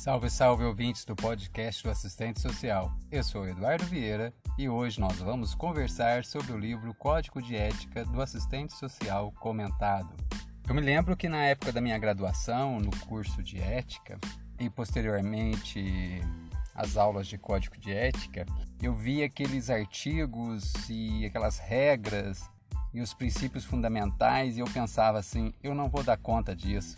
Salve, salve ouvintes do podcast do Assistente Social. Eu sou Eduardo Vieira e hoje nós vamos conversar sobre o livro Código de Ética do Assistente Social Comentado. Eu me lembro que na época da minha graduação, no curso de ética e posteriormente as aulas de Código de Ética, eu vi aqueles artigos e aquelas regras e os princípios fundamentais e eu pensava assim, eu não vou dar conta disso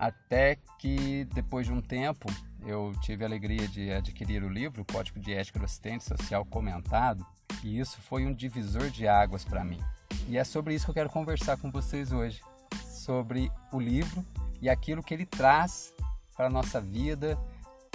até que depois de um tempo eu tive a alegria de adquirir o livro Código de Ética do Assistente Social Comentado e isso foi um divisor de águas para mim. E é sobre isso que eu quero conversar com vocês hoje, sobre o livro e aquilo que ele traz para a nossa vida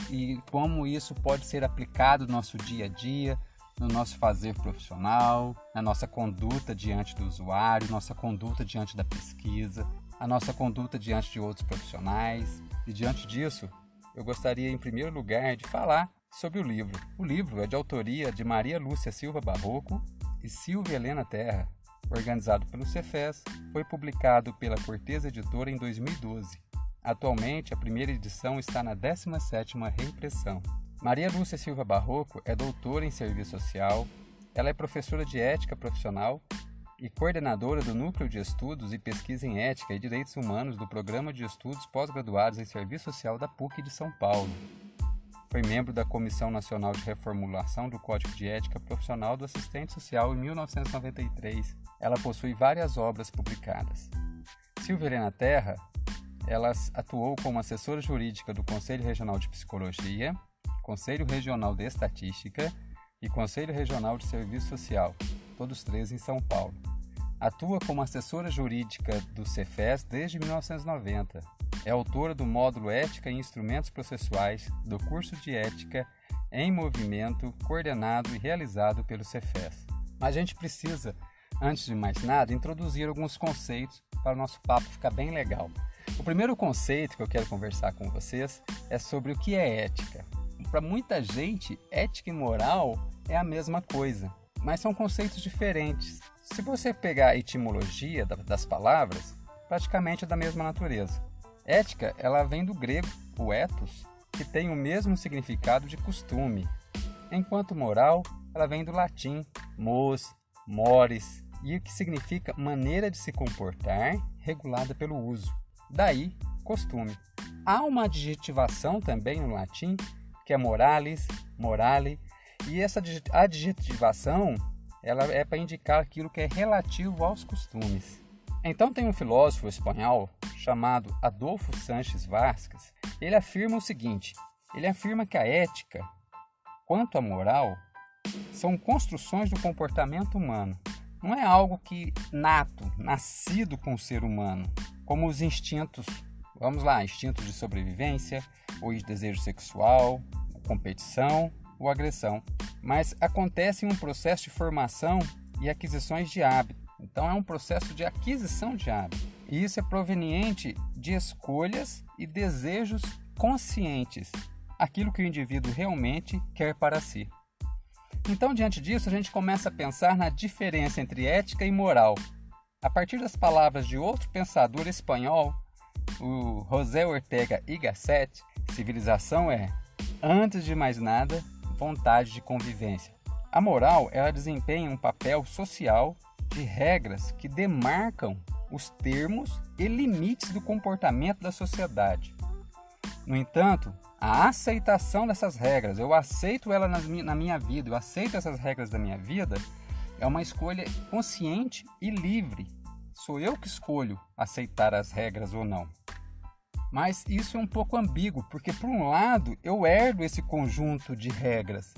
e como isso pode ser aplicado no nosso dia a dia, no nosso fazer profissional, na nossa conduta diante do usuário, nossa conduta diante da pesquisa, a nossa conduta diante de outros profissionais. E diante disso, eu gostaria, em primeiro lugar, de falar sobre o livro. O livro é de autoria de Maria Lúcia Silva Barroco e Silvia Helena Terra, organizado pelo Cefes, foi publicado pela Cortez Editora em 2012. Atualmente, a primeira edição está na 17ª reimpressão. Maria Lúcia Silva Barroco é doutora em Serviço Social, ela é professora de Ética Profissional e coordenadora do Núcleo de Estudos e Pesquisa em Ética e Direitos Humanos do Programa de Estudos Pós-Graduados em Serviço Social da PUC de São Paulo. Foi membro da Comissão Nacional de Reformulação do Código de Ética Profissional do Assistente Social em 1993. Ela possui várias obras publicadas. Silvia Helena Terra, ela atuou como assessora jurídica do Conselho Regional de Psicologia, Conselho Regional de Estatística e Conselho Regional de Serviço Social, todos três em São Paulo. Atua como assessora jurídica do Cefes desde 1990. É autora do módulo Ética e Instrumentos Processuais do curso de Ética em Movimento, coordenado e realizado pelo Cefes. Mas a gente precisa, antes de mais nada, introduzir alguns conceitos para o nosso papo ficar bem legal. O primeiro conceito que eu quero conversar com vocês é sobre o que é ética. Para muita gente, ética e moral é a mesma coisa mas são conceitos diferentes. Se você pegar a etimologia das palavras, praticamente é da mesma natureza. Ética, ela vem do grego, o ethos, que tem o mesmo significado de costume, enquanto moral, ela vem do latim mos, mores, e que significa maneira de se comportar regulada pelo uso. Daí, costume. Há uma adjetivação também no latim, que é moralis, morale, e essa adjetivação ela é para indicar aquilo que é relativo aos costumes. Então tem um filósofo espanhol chamado Adolfo Sanches Vasquez. Ele afirma o seguinte: ele afirma que a ética, quanto à moral, são construções do comportamento humano. Não é algo que nato, nascido com o ser humano, como os instintos, vamos lá, instintos de sobrevivência, de desejo sexual, competição ou agressão, mas acontece um processo de formação e aquisições de hábito. Então é um processo de aquisição de hábito. E isso é proveniente de escolhas e desejos conscientes, aquilo que o indivíduo realmente quer para si. Então, diante disso, a gente começa a pensar na diferença entre ética e moral. A partir das palavras de outro pensador espanhol, o José Ortega y Gasset, civilização é, antes de mais nada, vontade de convivência. A moral ela desempenha um papel social de regras que demarcam os termos e limites do comportamento da sociedade. No entanto, a aceitação dessas regras, eu aceito ela na minha vida, eu aceito essas regras da minha vida, é uma escolha consciente e livre. Sou eu que escolho aceitar as regras ou não. Mas isso é um pouco ambíguo, porque por um lado eu herdo esse conjunto de regras.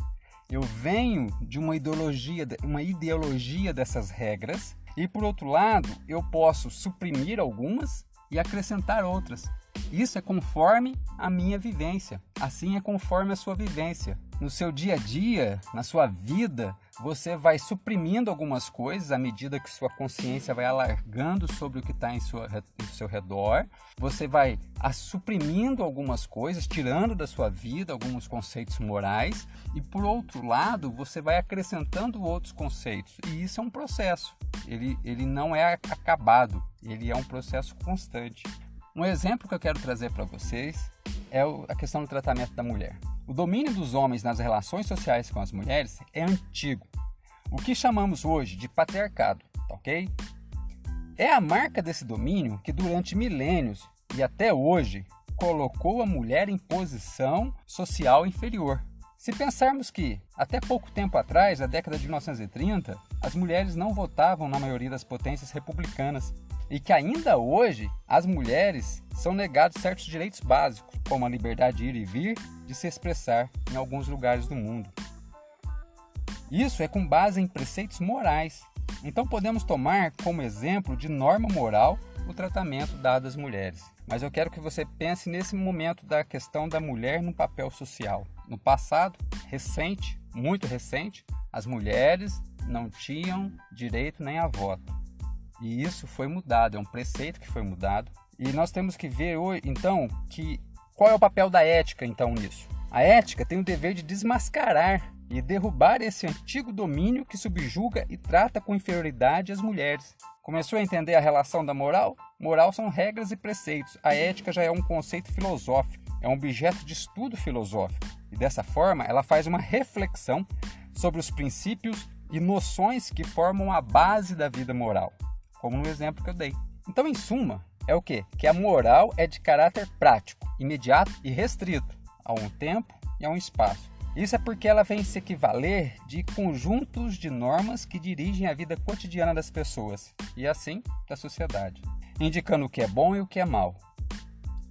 Eu venho de uma ideologia, uma ideologia dessas regras, e por outro lado, eu posso suprimir algumas e acrescentar outras. Isso é conforme a minha vivência. Assim é conforme a sua vivência. No seu dia a dia, na sua vida, você vai suprimindo algumas coisas à medida que sua consciência vai alargando sobre o que está em, em seu redor. Você vai a, suprimindo algumas coisas, tirando da sua vida alguns conceitos morais, e por outro lado, você vai acrescentando outros conceitos. E isso é um processo, ele, ele não é acabado, ele é um processo constante. Um exemplo que eu quero trazer para vocês é a questão do tratamento da mulher. O domínio dos homens nas relações sociais com as mulheres é antigo. O que chamamos hoje de patriarcado, tá ok? É a marca desse domínio que durante milênios e até hoje colocou a mulher em posição social inferior. Se pensarmos que, até pouco tempo atrás, na década de 1930, as mulheres não votavam na maioria das potências republicanas e que ainda hoje as mulheres são negados certos direitos básicos, como a liberdade de ir e vir, de se expressar em alguns lugares do mundo. Isso é com base em preceitos morais. Então podemos tomar como exemplo de norma moral o tratamento dado às mulheres. Mas eu quero que você pense nesse momento da questão da mulher no papel social. No passado, recente, muito recente, as mulheres não tinham direito nem a voto. E isso foi mudado, é um preceito que foi mudado. E nós temos que ver hoje, então, que qual é o papel da ética então nisso? A ética tem o dever de desmascarar e derrubar esse antigo domínio que subjuga e trata com inferioridade as mulheres. Começou a entender a relação da moral? Moral são regras e preceitos. A ética já é um conceito filosófico, é um objeto de estudo filosófico. E dessa forma, ela faz uma reflexão sobre os princípios e noções que formam a base da vida moral, como no exemplo que eu dei. Então, em suma, é o que? Que a moral é de caráter prático, imediato e restrito a um tempo e a um espaço. Isso é porque ela vem se equivaler de conjuntos de normas que dirigem a vida cotidiana das pessoas e assim da sociedade, indicando o que é bom e o que é mal.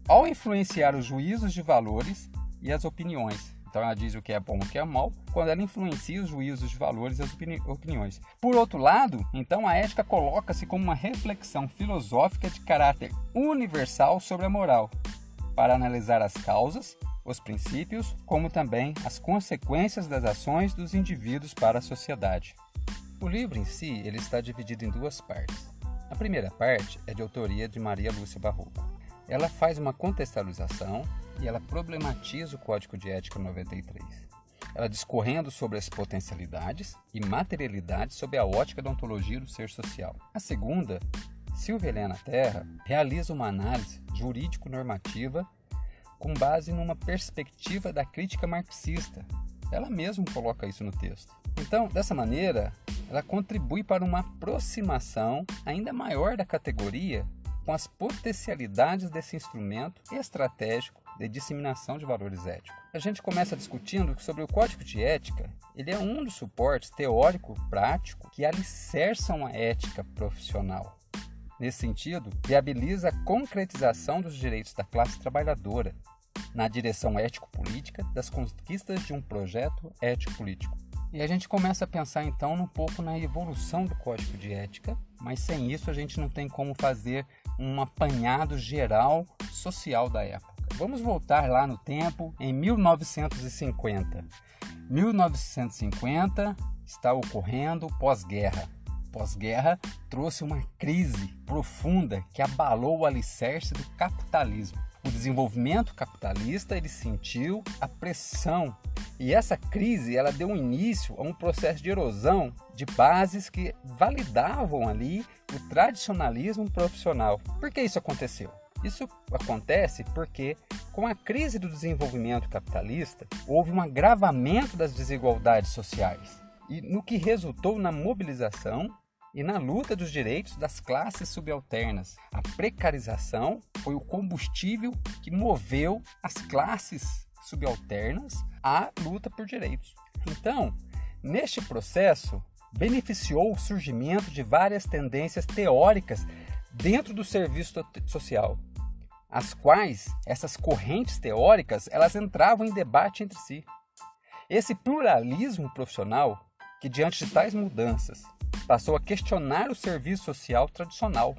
Ao influenciar os juízos de valores e as opiniões, então ela diz o que é bom e o que é mal, quando ela influencia os juízos de valores e as opini opiniões. Por outro lado, então a ética coloca-se como uma reflexão filosófica de caráter universal sobre a moral, para analisar as causas os princípios, como também as consequências das ações dos indivíduos para a sociedade. O livro em si ele está dividido em duas partes. A primeira parte é de autoria de Maria Lúcia Barroco. Ela faz uma contextualização e ela problematiza o Código de Ética 93. Ela discorrendo sobre as potencialidades e materialidades sob a ótica da ontologia do ser social. A segunda, Silvia Helena Terra, realiza uma análise jurídico-normativa com base numa perspectiva da crítica marxista. Ela mesma coloca isso no texto. Então, dessa maneira, ela contribui para uma aproximação ainda maior da categoria com as potencialidades desse instrumento estratégico de disseminação de valores éticos. A gente começa discutindo sobre o código de ética, ele é um dos suportes teórico-prático que alicerçam a ética profissional. Nesse sentido, viabiliza a concretização dos direitos da classe trabalhadora na direção ético-política das conquistas de um projeto ético-político. E a gente começa a pensar então um pouco na evolução do código de ética, mas sem isso a gente não tem como fazer um apanhado geral social da época. Vamos voltar lá no tempo, em 1950. 1950 está ocorrendo pós-guerra pós-guerra trouxe uma crise profunda que abalou o alicerce do capitalismo. O desenvolvimento capitalista ele sentiu a pressão e essa crise ela deu início a um processo de erosão de bases que validavam ali o tradicionalismo profissional. Por que isso aconteceu? Isso acontece porque, com a crise do desenvolvimento capitalista, houve um agravamento das desigualdades sociais, e no que resultou na mobilização e na luta dos direitos das classes subalternas. A precarização foi o combustível que moveu as classes subalternas à luta por direitos. Então, neste processo, beneficiou o surgimento de várias tendências teóricas dentro do serviço social, as quais essas correntes teóricas elas entravam em debate entre si. Esse pluralismo profissional, que diante de tais mudanças passou a questionar o serviço social tradicional.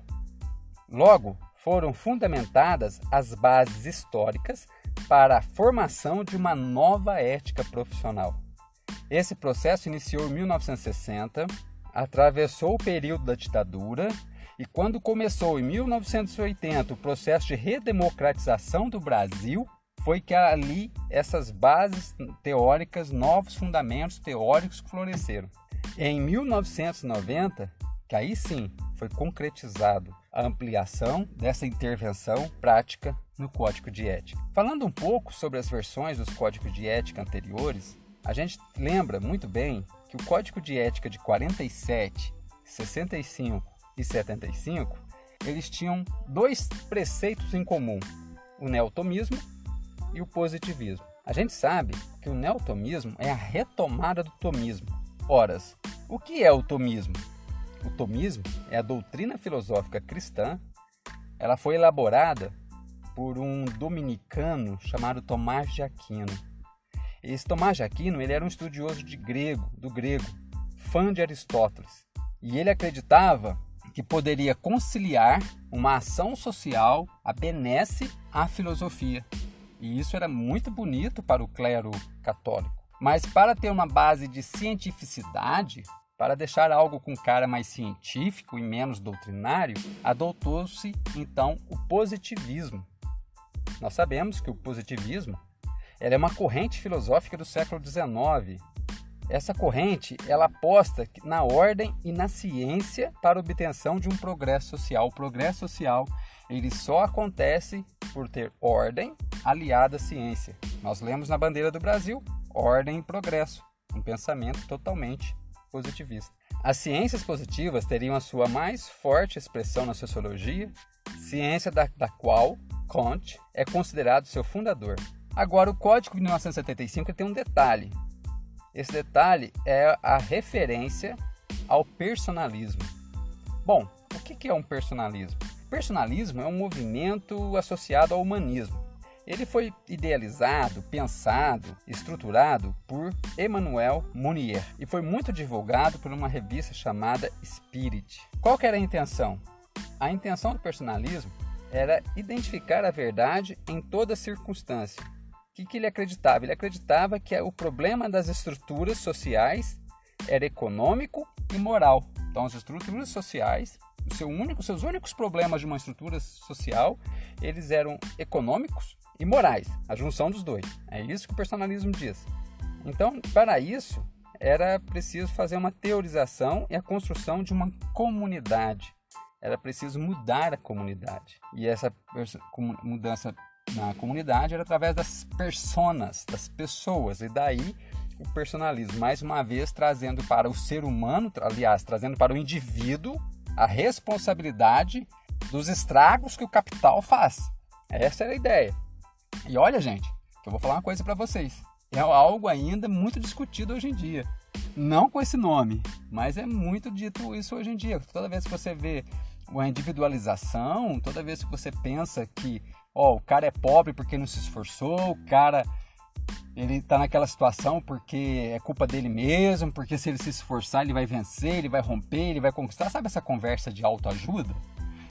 Logo, foram fundamentadas as bases históricas para a formação de uma nova ética profissional. Esse processo iniciou em 1960, atravessou o período da ditadura e, quando começou em 1980 o processo de redemocratização do Brasil, foi que ali essas bases teóricas, novos fundamentos teóricos floresceram. Em 1990, que aí sim foi concretizado a ampliação dessa intervenção prática no Código de Ética. Falando um pouco sobre as versões dos códigos de ética anteriores, a gente lembra muito bem que o Código de Ética de 47, 65 e 75, eles tinham dois preceitos em comum: o neotomismo e o positivismo. A gente sabe que o neotomismo é a retomada do tomismo. Ora, o que é o tomismo? O tomismo é a doutrina filosófica cristã. Ela foi elaborada por um dominicano chamado Tomás de Aquino. Esse Tomás de Aquino ele era um estudioso de grego, do grego, fã de Aristóteles. E ele acreditava que poderia conciliar uma ação social, a benesse, à filosofia. E isso era muito bonito para o clero católico. Mas para ter uma base de cientificidade, para deixar algo com cara mais científico e menos doutrinário, adotou-se então o positivismo. Nós sabemos que o positivismo é uma corrente filosófica do século XIX essa corrente ela aposta na ordem e na ciência para obtenção de um progresso social. O progresso social ele só acontece por ter ordem aliada à ciência. Nós lemos na bandeira do Brasil ordem e progresso, um pensamento totalmente positivista. As ciências positivas teriam a sua mais forte expressão na sociologia, ciência da, da qual Kant é considerado seu fundador. Agora, o Código de 1975 tem um detalhe. Esse detalhe é a referência ao personalismo. Bom, o que é um personalismo? Personalismo é um movimento associado ao humanismo. Ele foi idealizado, pensado, estruturado por Emmanuel Mounier e foi muito divulgado por uma revista chamada Spirit. Qual era a intenção? A intenção do personalismo era identificar a verdade em toda circunstância que, que ele acreditava? Ele acreditava que o problema das estruturas sociais era econômico e moral. Então, as estruturas sociais, o seu único, seus únicos problemas de uma estrutura social, eles eram econômicos e morais, a junção dos dois. É isso que o personalismo diz. Então, para isso, era preciso fazer uma teorização e a construção de uma comunidade. Era preciso mudar a comunidade. E essa mudança na comunidade era através das personas, das pessoas, e daí o personalismo, mais uma vez trazendo para o ser humano, aliás, trazendo para o indivíduo a responsabilidade dos estragos que o capital faz. Essa era a ideia. E olha, gente, que eu vou falar uma coisa para vocês. É algo ainda muito discutido hoje em dia. Não com esse nome, mas é muito dito isso hoje em dia. Toda vez que você vê uma individualização, toda vez que você pensa que ó, o cara é pobre porque não se esforçou, o cara ele tá naquela situação porque é culpa dele mesmo, porque se ele se esforçar ele vai vencer, ele vai romper, ele vai conquistar. Sabe essa conversa de autoajuda?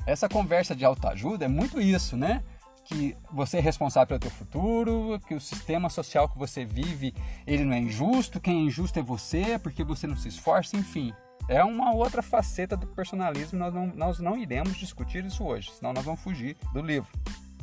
Essa conversa de autoajuda é muito isso, né? Que você é responsável pelo teu futuro, que o sistema social que você vive, ele não é injusto, quem é injusto é você, porque você não se esforça, enfim. É uma outra faceta do personalismo, nós não, nós não iremos discutir isso hoje, senão nós vamos fugir do livro.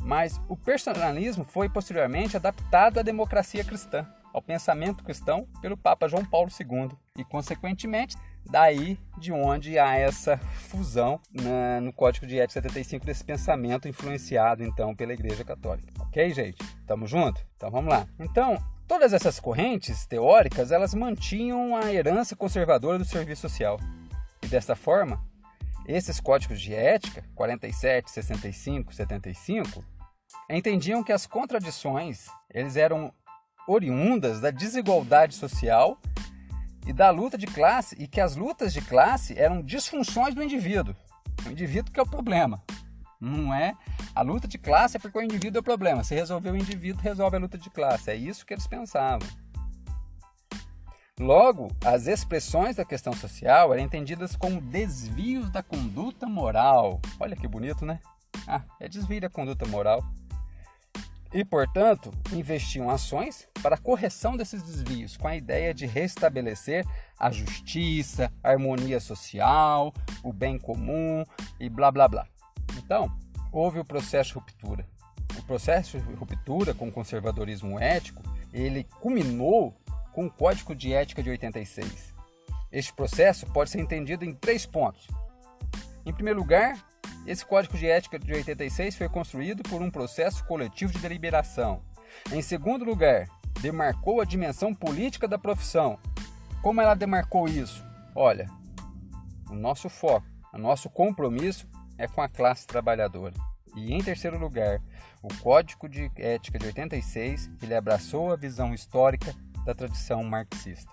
Mas o personalismo foi posteriormente adaptado à democracia cristã, ao pensamento cristão pelo Papa João Paulo II e, consequentemente, daí de onde há essa fusão na, no Código de Ética 75 desse pensamento influenciado então pela Igreja Católica. Ok, gente? Tamo junto? Então vamos lá. Então, todas essas correntes teóricas elas mantinham a herança conservadora do serviço social e dessa forma esses códigos de ética 47, 65, 75 entendiam que as contradições eles eram oriundas da desigualdade social e da luta de classe e que as lutas de classe eram disfunções do indivíduo. O indivíduo que é o problema. Não é a luta de classe é porque o indivíduo é o problema. Se resolver o indivíduo, resolve a luta de classe. É isso que eles pensavam. Logo, as expressões da questão social eram entendidas como desvios da conduta moral. Olha que bonito, né? Ah, é desvio da conduta moral e, portanto, investiam ações para a correção desses desvios, com a ideia de restabelecer a justiça, a harmonia social, o bem comum e blá blá blá. Então, houve o processo de ruptura. O processo de ruptura com o conservadorismo ético, ele culminou com o Código de Ética de 86. Este processo pode ser entendido em três pontos. Em primeiro lugar, esse Código de Ética de 86 foi construído por um processo coletivo de deliberação. Em segundo lugar, demarcou a dimensão política da profissão. Como ela demarcou isso? Olha, o nosso foco, o nosso compromisso é com a classe trabalhadora. E em terceiro lugar, o Código de Ética de 86, ele abraçou a visão histórica da tradição marxista.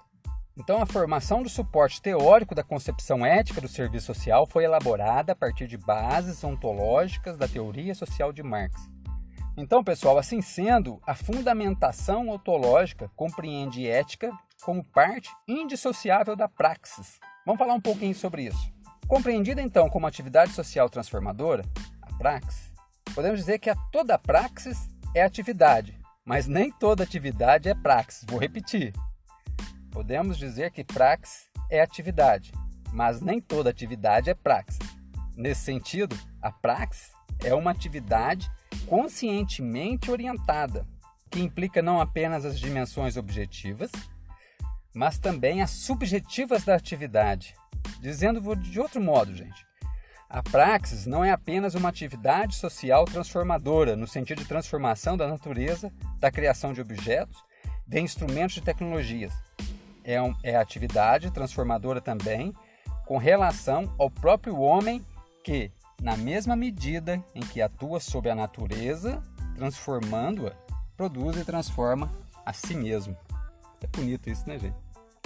Então, a formação do suporte teórico da concepção ética do serviço social foi elaborada a partir de bases ontológicas da teoria social de Marx. Então, pessoal, assim sendo, a fundamentação ontológica compreende ética como parte indissociável da praxis. Vamos falar um pouquinho sobre isso. Compreendida então como atividade social transformadora, a praxis, podemos dizer que a toda praxis é atividade, mas nem toda atividade é praxis. Vou repetir. Podemos dizer que praxis é atividade, mas nem toda atividade é praxis. Nesse sentido, a praxis é uma atividade conscientemente orientada, que implica não apenas as dimensões objetivas, mas também as subjetivas da atividade. Dizendo de outro modo, gente, a praxis não é apenas uma atividade social transformadora, no sentido de transformação da natureza, da criação de objetos, de instrumentos de tecnologias, é, um, é atividade transformadora também com relação ao próprio homem que, na mesma medida em que atua sob a natureza, transformando-a, produz e transforma a si mesmo. É bonito isso, né, gente?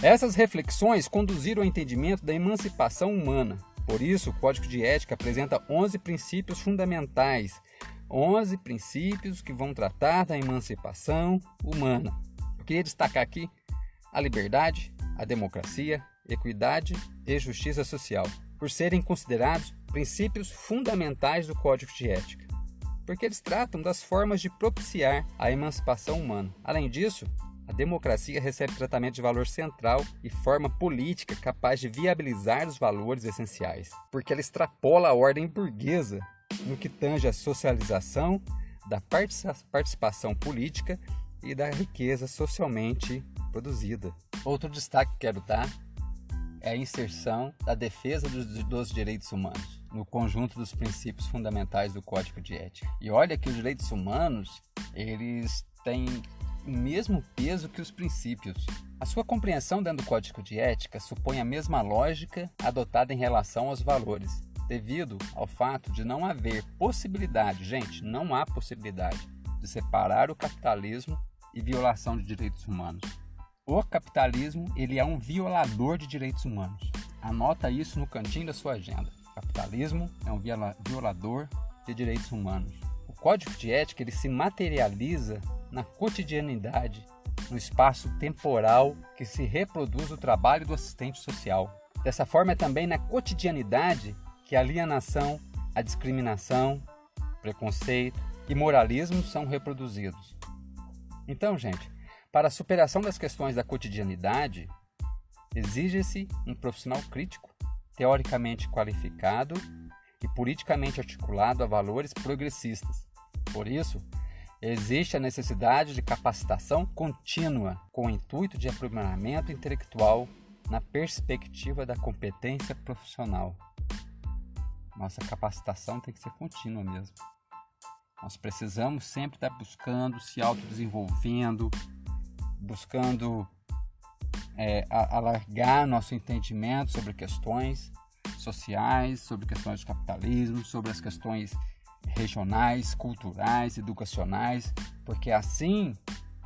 Essas reflexões conduziram ao entendimento da emancipação humana. Por isso, o Código de Ética apresenta 11 princípios fundamentais, 11 princípios que vão tratar da emancipação humana. Eu queria destacar aqui a liberdade, a democracia, equidade e justiça social, por serem considerados princípios fundamentais do Código de Ética, porque eles tratam das formas de propiciar a emancipação humana. Além disso, a democracia recebe tratamento de valor central e forma política capaz de viabilizar os valores essenciais, porque ela extrapola a ordem burguesa no que tange a socialização da participação política e da riqueza socialmente produzida. Outro destaque que quero dar é a inserção da defesa dos, dos, direitos humanos no conjunto dos princípios fundamentais do Código de Ética. E olha que os direitos humanos, eles têm o mesmo peso que os princípios. A sua compreensão dentro do Código de Ética supõe a mesma lógica adotada em relação aos valores, devido ao fato de não haver possibilidade, gente, não há possibilidade de separar o capitalismo e violação de direitos humanos. O capitalismo ele é um violador de direitos humanos. Anota isso no cantinho da sua agenda. O capitalismo é um violador de direitos humanos. O código de ética ele se materializa na cotidianidade, no espaço temporal que se reproduz o trabalho do assistente social. Dessa forma, é também na cotidianidade que a alienação, a discriminação, preconceito e moralismo são reproduzidos. Então, gente, para a superação das questões da cotidianidade, exige-se um profissional crítico, teoricamente qualificado e politicamente articulado a valores progressistas. Por isso, existe a necessidade de capacitação contínua com o intuito de aprimoramento intelectual na perspectiva da competência profissional. Nossa capacitação tem que ser contínua mesmo. Nós precisamos sempre estar buscando, se autodesenvolvendo, buscando é, alargar nosso entendimento sobre questões sociais, sobre questões de capitalismo, sobre as questões regionais, culturais, educacionais, porque assim,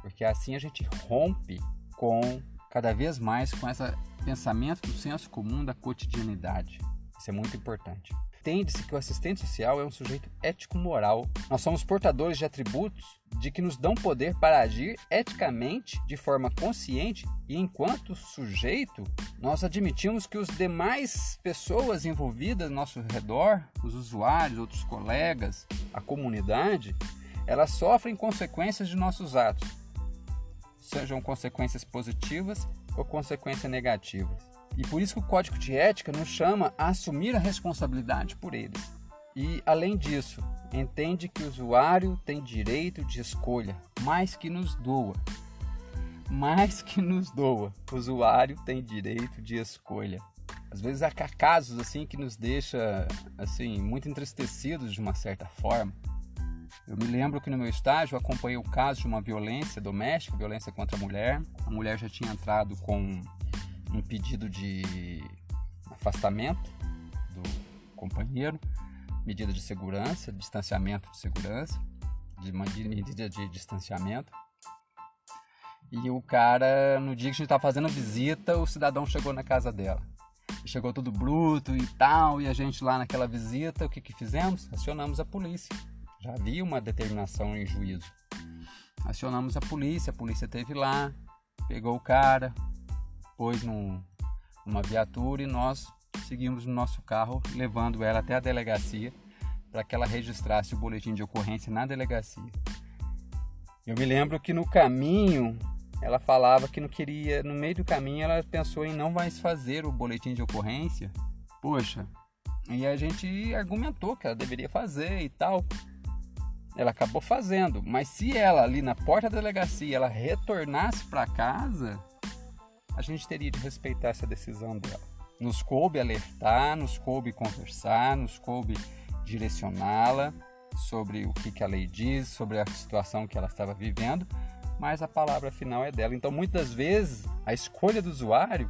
porque assim a gente rompe com cada vez mais com esse pensamento do senso comum da cotidianidade. Isso é muito importante. Entende-se que o assistente social é um sujeito ético-moral. Nós somos portadores de atributos de que nos dão poder para agir eticamente, de forma consciente, e enquanto sujeito, nós admitimos que os demais pessoas envolvidas ao nosso redor, os usuários, outros colegas, a comunidade, elas sofrem consequências de nossos atos, sejam consequências positivas ou consequências negativas. E por isso que o código de ética nos chama a assumir a responsabilidade por eles. E além disso, entende que o usuário tem direito de escolha, mais que nos doa. Mais que nos doa, o usuário tem direito de escolha. às vezes há casos assim que nos deixa assim muito entristecidos de uma certa forma. Eu me lembro que no meu estágio acompanhei o caso de uma violência doméstica, violência contra a mulher. A mulher já tinha entrado com um pedido de afastamento do companheiro, medida de segurança, distanciamento de segurança, de medida de distanciamento. E o cara, no dia que a gente estava fazendo a visita, o cidadão chegou na casa dela. Chegou tudo bruto e tal, e a gente lá naquela visita, o que, que fizemos? Acionamos a polícia. Já havia uma determinação em juízo. Acionamos a polícia, a polícia teve lá, pegou o cara, pôs num, numa viatura e nós seguimos no nosso carro, levando ela até a delegacia para que ela registrasse o boletim de ocorrência na delegacia. Eu me lembro que no caminho ela falava que não queria, no meio do caminho ela pensou em não mais fazer o boletim de ocorrência. Poxa, e a gente argumentou que ela deveria fazer e tal. Ela acabou fazendo, mas se ela ali na porta da delegacia ela retornasse para casa, a gente teria de respeitar essa decisão dela. Nos coube alertar, nos coube conversar, nos coube direcioná-la sobre o que, que a lei diz, sobre a situação que ela estava vivendo, mas a palavra final é dela. Então, muitas vezes, a escolha do usuário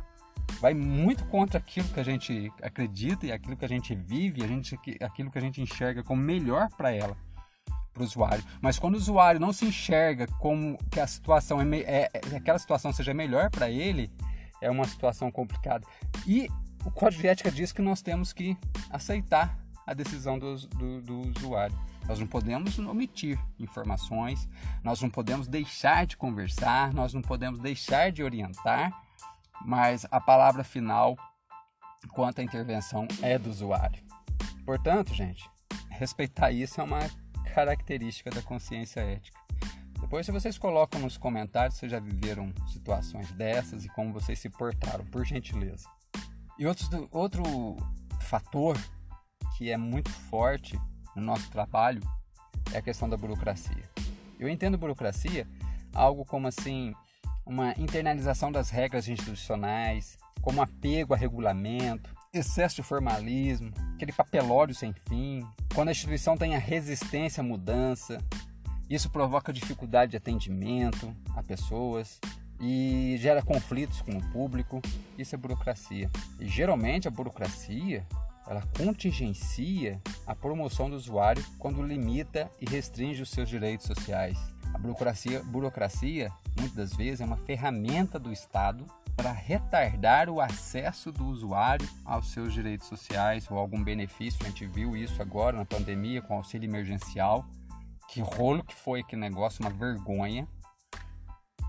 vai muito contra aquilo que a gente acredita e aquilo que a gente vive, a gente, aquilo que a gente enxerga como melhor para ela, para o usuário. Mas quando o usuário não se enxerga como que a situação é, é, é aquela situação seja melhor para ele, é uma situação complicada. E o código de ética diz que nós temos que aceitar a decisão do, do, do usuário. Nós não podemos omitir informações, nós não podemos deixar de conversar, nós não podemos deixar de orientar, mas a palavra final quanto à intervenção é do usuário. Portanto, gente, respeitar isso é uma característica da consciência ética. Depois, se vocês colocam nos comentários se já viveram situações dessas e como vocês se portaram, por gentileza. E outro, outro fator que é muito forte no nosso trabalho é a questão da burocracia. Eu entendo burocracia algo como assim uma internalização das regras institucionais, como apego a regulamento, excesso de formalismo, aquele papelório sem fim, quando a instituição tem a resistência à mudança, isso provoca dificuldade de atendimento a pessoas e gera conflitos com o público. Isso é burocracia. E geralmente a burocracia ela contingencia a promoção do usuário quando limita e restringe os seus direitos sociais. A burocracia, burocracia muitas das vezes, é uma ferramenta do Estado para retardar o acesso do usuário aos seus direitos sociais ou algum benefício. A gente viu isso agora na pandemia com o auxílio emergencial. Que rolo que foi aquele negócio, uma vergonha.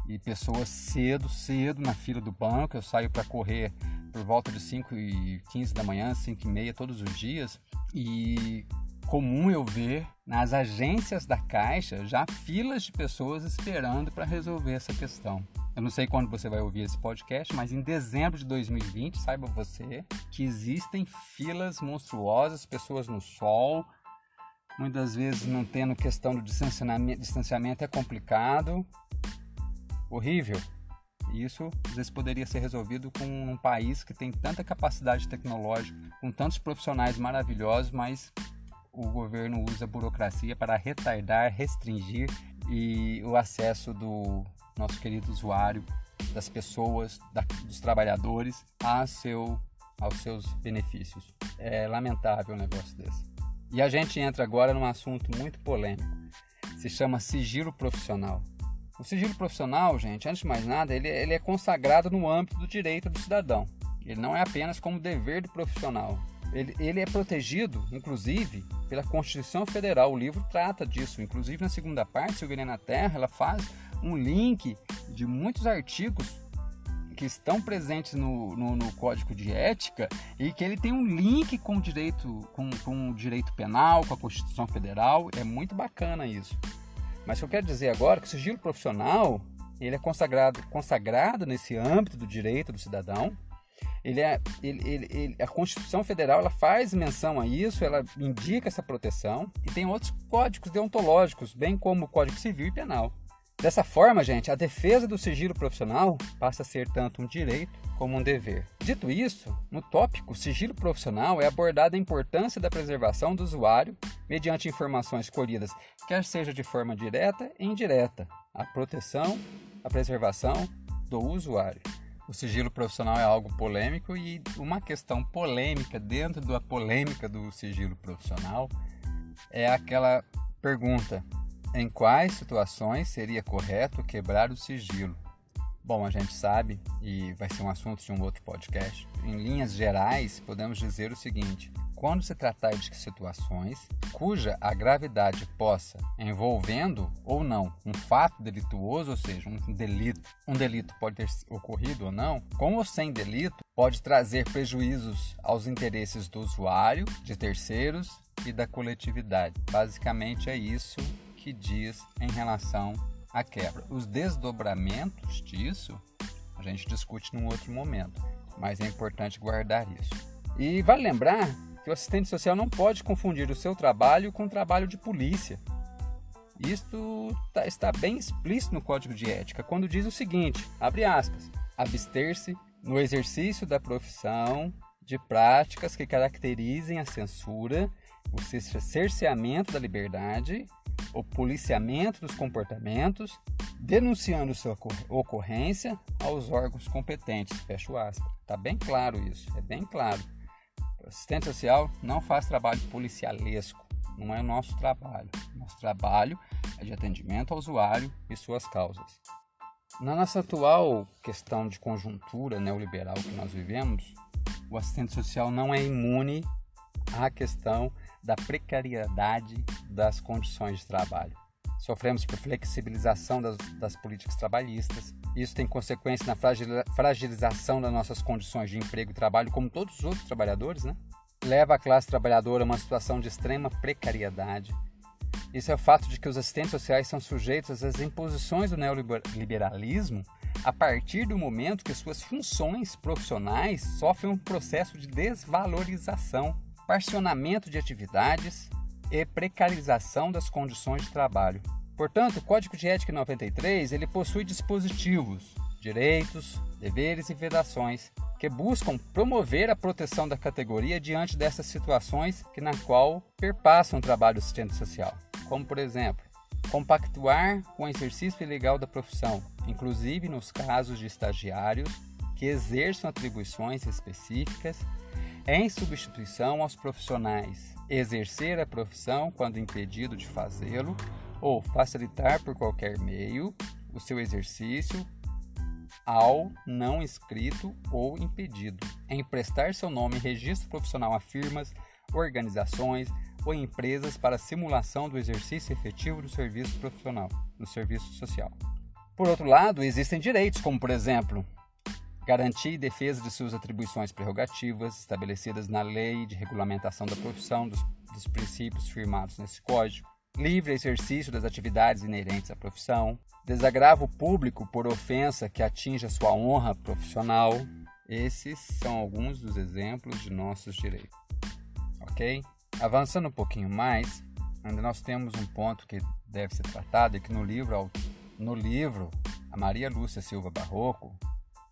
E pessoas cedo, cedo na fila do banco. Eu saio para correr por volta de 5 e 15 da manhã, 5 e meia todos os dias. E comum eu ver nas agências da Caixa já filas de pessoas esperando para resolver essa questão. Eu não sei quando você vai ouvir esse podcast, mas em dezembro de 2020, saiba você que existem filas monstruosas, pessoas no sol, muitas vezes não tendo questão do distanciamento, distanciamento é complicado, horrível. Isso às vezes poderia ser resolvido com um país que tem tanta capacidade tecnológica, com tantos profissionais maravilhosos, mas o governo usa a burocracia para retardar, restringir e o acesso do nosso querido usuário, das pessoas, da, dos trabalhadores a seu, aos seus benefícios. É lamentável um negócio desse. E a gente entra agora num assunto muito polêmico. Se chama sigilo profissional. O sigilo profissional, gente, antes de mais nada, ele, ele é consagrado no âmbito do direito do cidadão. Ele não é apenas como dever do profissional. Ele, ele é protegido, inclusive, pela Constituição Federal. O livro trata disso. Inclusive, na segunda parte, Silvia na Terra, ela faz um link de muitos artigos que estão presentes no, no, no, Código de Ética e que ele tem um link com o direito, com, com o direito penal, com a Constituição Federal. É muito bacana isso. Mas o que eu quero dizer agora é que o sigilo profissional ele é consagrado, consagrado nesse âmbito do direito do cidadão. Ele é, ele, ele, ele, a Constituição Federal ela faz menção a isso, ela indica essa proteção e tem outros códigos deontológicos, bem como o Código Civil e Penal, Dessa forma, gente, a defesa do sigilo profissional passa a ser tanto um direito como um dever. Dito isso, no tópico sigilo profissional é abordada a importância da preservação do usuário mediante informações colhidas, quer seja de forma direta e indireta, a proteção, a preservação do usuário. O sigilo profissional é algo polêmico e uma questão polêmica dentro da polêmica do sigilo profissional é aquela pergunta: em quais situações seria correto quebrar o sigilo? Bom, a gente sabe, e vai ser um assunto de um outro podcast, em linhas gerais, podemos dizer o seguinte: quando se tratar de situações cuja a gravidade possa, envolvendo ou não um fato delituoso, ou seja, um delito, um delito pode ter ocorrido ou não, com ou sem delito, pode trazer prejuízos aos interesses do usuário, de terceiros e da coletividade. Basicamente é isso que diz em relação à quebra. Os desdobramentos disso a gente discute num outro momento, mas é importante guardar isso. E vale lembrar que o assistente social não pode confundir o seu trabalho com o trabalho de polícia. Isto tá, está bem explícito no Código de Ética, quando diz o seguinte: abre aspas, abster-se no exercício da profissão de práticas que caracterizem a censura, o cerceamento da liberdade o policiamento dos comportamentos, denunciando sua ocorrência aos órgãos competentes. Fecho aspas. Está bem claro isso, é bem claro. O assistente social não faz trabalho policialesco, não é o nosso trabalho. Nosso trabalho é de atendimento ao usuário e suas causas. Na nossa atual questão de conjuntura neoliberal que nós vivemos, o assistente social não é imune à questão da precariedade das condições de trabalho. Sofremos por flexibilização das, das políticas trabalhistas. Isso tem consequência na fragilização das nossas condições de emprego e trabalho, como todos os outros trabalhadores, né? Leva a classe trabalhadora a uma situação de extrema precariedade. Isso é o fato de que os assistentes sociais são sujeitos às imposições do neoliberalismo a partir do momento que suas funções profissionais sofrem um processo de desvalorização parcionamento de atividades e precarização das condições de trabalho. Portanto, o Código de Ética 93 ele possui dispositivos, direitos, deveres e vedações que buscam promover a proteção da categoria diante dessas situações que na qual perpassam o trabalho assistente social, como por exemplo, compactuar com o exercício ilegal da profissão, inclusive nos casos de estagiários que exerçam atribuições específicas em substituição aos profissionais, exercer a profissão quando impedido de fazê-lo ou facilitar por qualquer meio o seu exercício ao não inscrito ou impedido, emprestar seu nome e registro profissional a firmas, organizações ou empresas para simulação do exercício efetivo do serviço profissional, no serviço social. Por outro lado, existem direitos, como por exemplo, garantir e defesa de suas atribuições prerrogativas estabelecidas na lei de regulamentação da profissão dos, dos princípios firmados nesse código, livre exercício das atividades inerentes à profissão, desagravo público por ofensa que atinja sua honra profissional. Esses são alguns dos exemplos de nossos direitos. Ok? Avançando um pouquinho mais, ainda nós temos um ponto que deve ser tratado e que no livro, no livro a Maria Lúcia Silva Barroco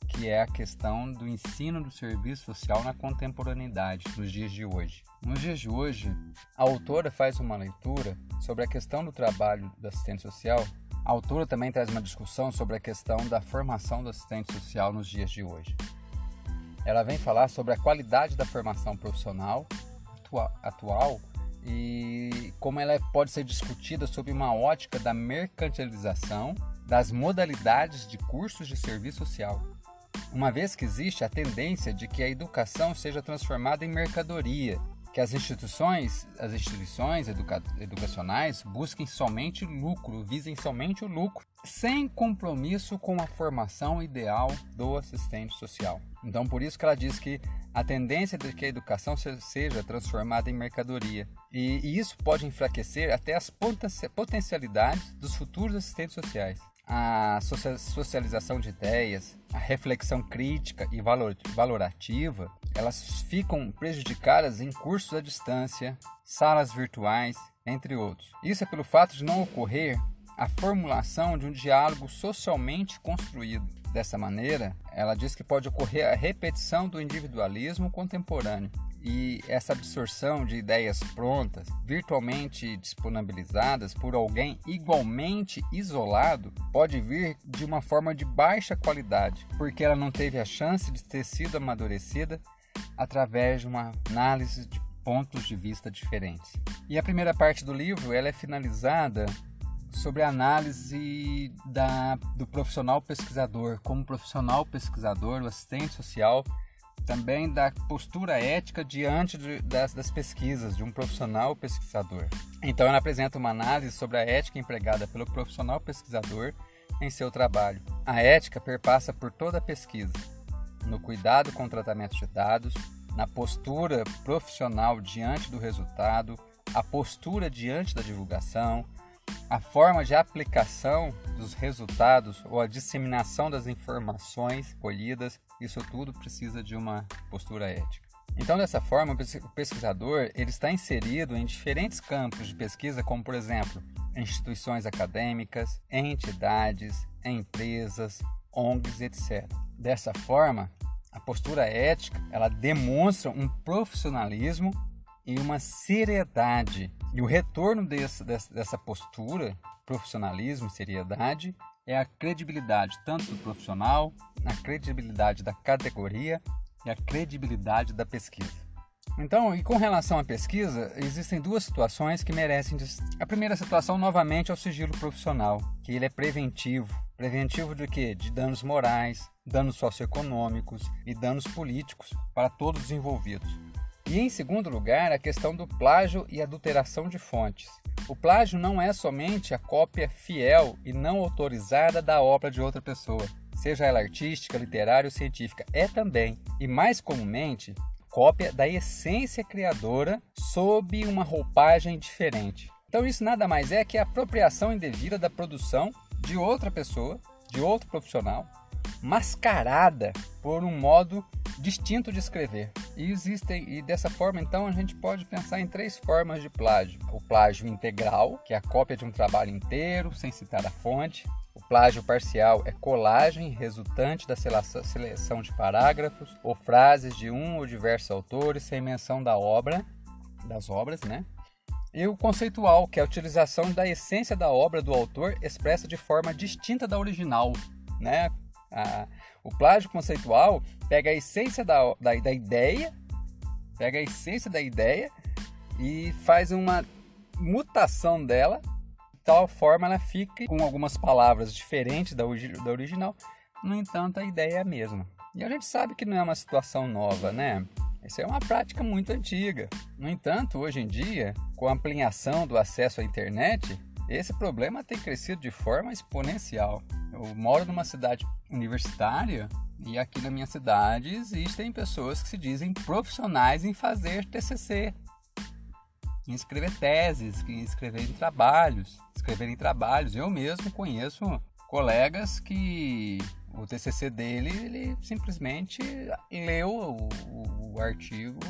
que é a questão do ensino do serviço social na contemporaneidade, nos dias de hoje. Nos dias de hoje, a autora faz uma leitura sobre a questão do trabalho do assistente social. A autora também traz uma discussão sobre a questão da formação do assistente social nos dias de hoje. Ela vem falar sobre a qualidade da formação profissional atual e como ela pode ser discutida sob uma ótica da mercantilização das modalidades de cursos de serviço social uma vez que existe a tendência de que a educação seja transformada em mercadoria, que as instituições, as instituições educa educacionais busquem somente lucro, visem somente o lucro, sem compromisso com a formação ideal do assistente social. Então, por isso que ela diz que a tendência de que a educação seja transformada em mercadoria. E, e isso pode enfraquecer até as potencialidades dos futuros assistentes sociais a socialização de ideias, a reflexão crítica e valorativa, elas ficam prejudicadas em cursos à distância, salas virtuais, entre outros. Isso é pelo fato de não ocorrer a formulação de um diálogo socialmente construído. Dessa maneira, ela diz que pode ocorrer a repetição do individualismo contemporâneo, e essa absorção de ideias prontas, virtualmente disponibilizadas por alguém igualmente isolado, pode vir de uma forma de baixa qualidade, porque ela não teve a chance de ter sido amadurecida através de uma análise de pontos de vista diferentes. E a primeira parte do livro ela é finalizada sobre a análise da, do profissional pesquisador, como profissional pesquisador, o assistente social também da postura ética diante de, das, das, pesquisas de um profissional pesquisador. Então, ela apresenta uma análise sobre a ética empregada pelo profissional pesquisador em seu trabalho. A ética perpassa por toda a pesquisa, no cuidado com o tratamento de dados, na postura profissional diante do resultado, a postura diante da divulgação, a forma de aplicação dos resultados ou a disseminação das informações colhidas, isso tudo precisa de uma postura ética. Então, dessa forma, o pesquisador ele está inserido em diferentes campos de pesquisa, como, por exemplo, instituições acadêmicas, entidades, empresas, ONGs, etc. Dessa forma, a postura ética ela demonstra um profissionalismo e uma seriedade. E o retorno desse, dessa postura, profissionalismo seriedade, é a credibilidade tanto do profissional, a credibilidade da categoria e a credibilidade da pesquisa. Então, e com relação à pesquisa, existem duas situações que merecem. A primeira situação, novamente, é o sigilo profissional, que ele é preventivo. Preventivo de quê? De danos morais, danos socioeconômicos e danos políticos para todos os envolvidos. E em segundo lugar, a questão do plágio e adulteração de fontes. O plágio não é somente a cópia fiel e não autorizada da obra de outra pessoa, seja ela artística, literária ou científica, é também, e mais comumente, cópia da essência criadora sob uma roupagem diferente. Então isso nada mais é que a apropriação indevida da produção de outra pessoa, de outro profissional, mascarada por um modo distinto de escrever. E existem e dessa forma então a gente pode pensar em três formas de plágio: o plágio integral, que é a cópia de um trabalho inteiro sem citar a fonte. O plágio parcial é colagem resultante da seleção de parágrafos ou frases de um ou diversos autores sem menção da obra, das obras, né? E o conceitual, que é a utilização da essência da obra do autor expressa de forma distinta da original, né? A, o plágio conceitual pega a essência da, da, da ideia, pega a essência da ideia e faz uma mutação dela, de tal forma ela fique com algumas palavras diferentes da, da original, no entanto a ideia é a mesma. E a gente sabe que não é uma situação nova, né? Isso é uma prática muito antiga. No entanto, hoje em dia, com a ampliação do acesso à internet, esse problema tem crescido de forma exponencial. Eu moro numa cidade universitária e aqui na minha cidade existem pessoas que se dizem profissionais em fazer TCC, em escrever teses, em escrever em trabalhos, escrever em trabalhos. Eu mesmo conheço colegas que o TCC dele ele simplesmente leu o, o artigo,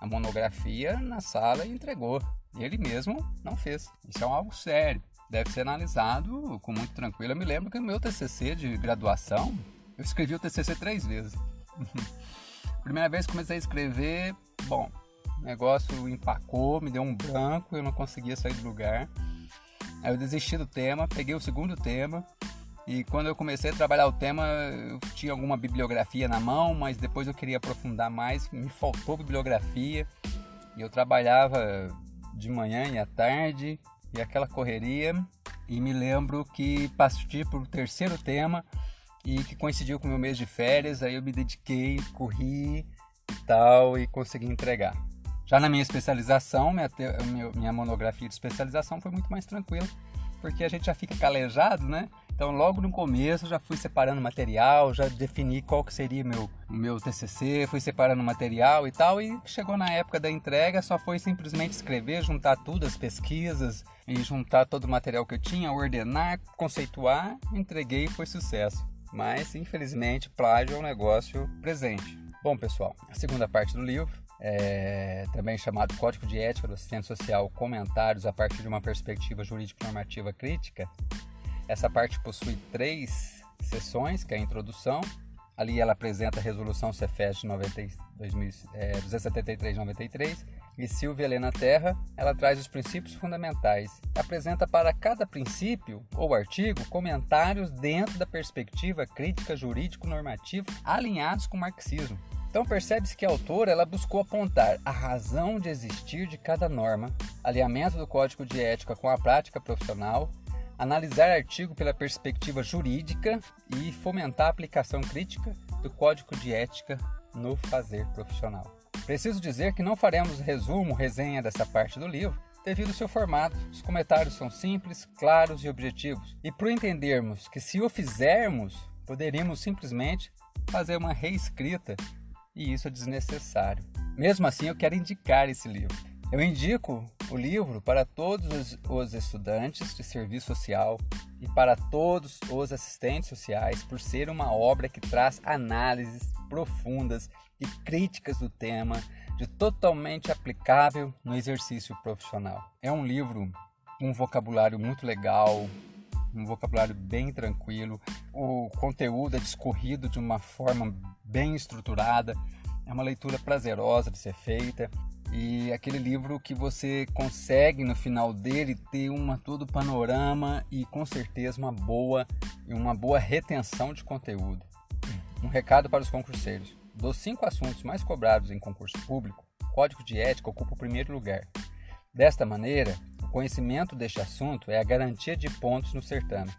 a monografia na sala e entregou. Ele mesmo não fez. Isso é algo sério. Deve ser analisado com muito tranquilo. Eu me lembro que no meu TCC de graduação, eu escrevi o TCC três vezes. Primeira vez que comecei a escrever, bom, o negócio empacou, me deu um branco, eu não conseguia sair do lugar. Aí eu desisti do tema, peguei o segundo tema, e quando eu comecei a trabalhar o tema, eu tinha alguma bibliografia na mão, mas depois eu queria aprofundar mais, me faltou bibliografia. E eu trabalhava de manhã e à tarde, e aquela correria. E me lembro que parti para o terceiro tema e que coincidiu com o meu mês de férias, aí eu me dediquei, corri e tal, e consegui entregar. Já na minha especialização, minha, minha monografia de especialização foi muito mais tranquila, porque a gente já fica calejado, né? Então, logo no começo, já fui separando material, já defini qual que seria meu meu TCC, fui separando material e tal, e chegou na época da entrega, só foi simplesmente escrever, juntar tudo, as pesquisas, e juntar todo o material que eu tinha, ordenar, conceituar, entreguei e foi sucesso. Mas, infelizmente, plágio é um negócio presente. Bom, pessoal, a segunda parte do livro é, também chamado Código de Ética do Assistente Social, comentários a partir de uma perspectiva jurídico-normativa crítica. Essa parte possui três sessões, que é a introdução. Ali ela apresenta a resolução Cefet 273-93 e Silvia Helena Terra, ela traz os princípios fundamentais. Apresenta para cada princípio ou artigo comentários dentro da perspectiva crítica jurídico-normativa alinhados com o marxismo. Então percebe-se que a autora ela buscou apontar a razão de existir de cada norma, alinhamento do código de ética com a prática profissional, analisar artigo pela perspectiva jurídica e fomentar a aplicação crítica do código de ética no fazer profissional. Preciso dizer que não faremos resumo, resenha dessa parte do livro, devido ao seu formato. Os comentários são simples, claros e objetivos. E para entendermos que se o fizermos, poderíamos simplesmente fazer uma reescrita e isso é desnecessário. Mesmo assim, eu quero indicar esse livro. Eu indico o livro para todos os estudantes de serviço social e para todos os assistentes sociais, por ser uma obra que traz análises profundas e críticas do tema, de totalmente aplicável no exercício profissional. É um livro com um vocabulário muito legal, um vocabulário bem tranquilo, o conteúdo é discorrido de uma forma bem estruturada, é uma leitura prazerosa de ser feita e aquele livro que você consegue no final dele ter uma todo panorama e com certeza uma boa e uma boa retenção de conteúdo. Um recado para os concurseiros: dos cinco assuntos mais cobrados em concurso público, Código de Ética ocupa o primeiro lugar. Desta maneira, o conhecimento deste assunto é a garantia de pontos no certame.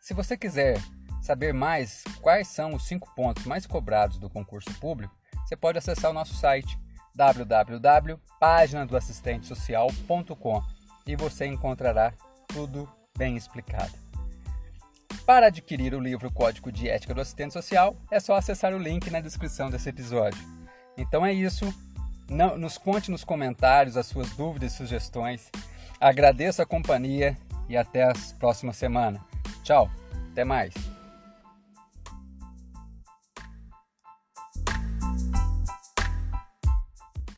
Se você quiser saber mais quais são os cinco pontos mais cobrados do concurso público, você pode acessar o nosso site www.paginadoassistentesocial.com e você encontrará tudo bem explicado. Para adquirir o livro Código de Ética do Assistente Social, é só acessar o link na descrição desse episódio. Então é isso. Não, nos conte nos comentários as suas dúvidas e sugestões. Agradeço a companhia e até a próxima semana. Tchau, até mais.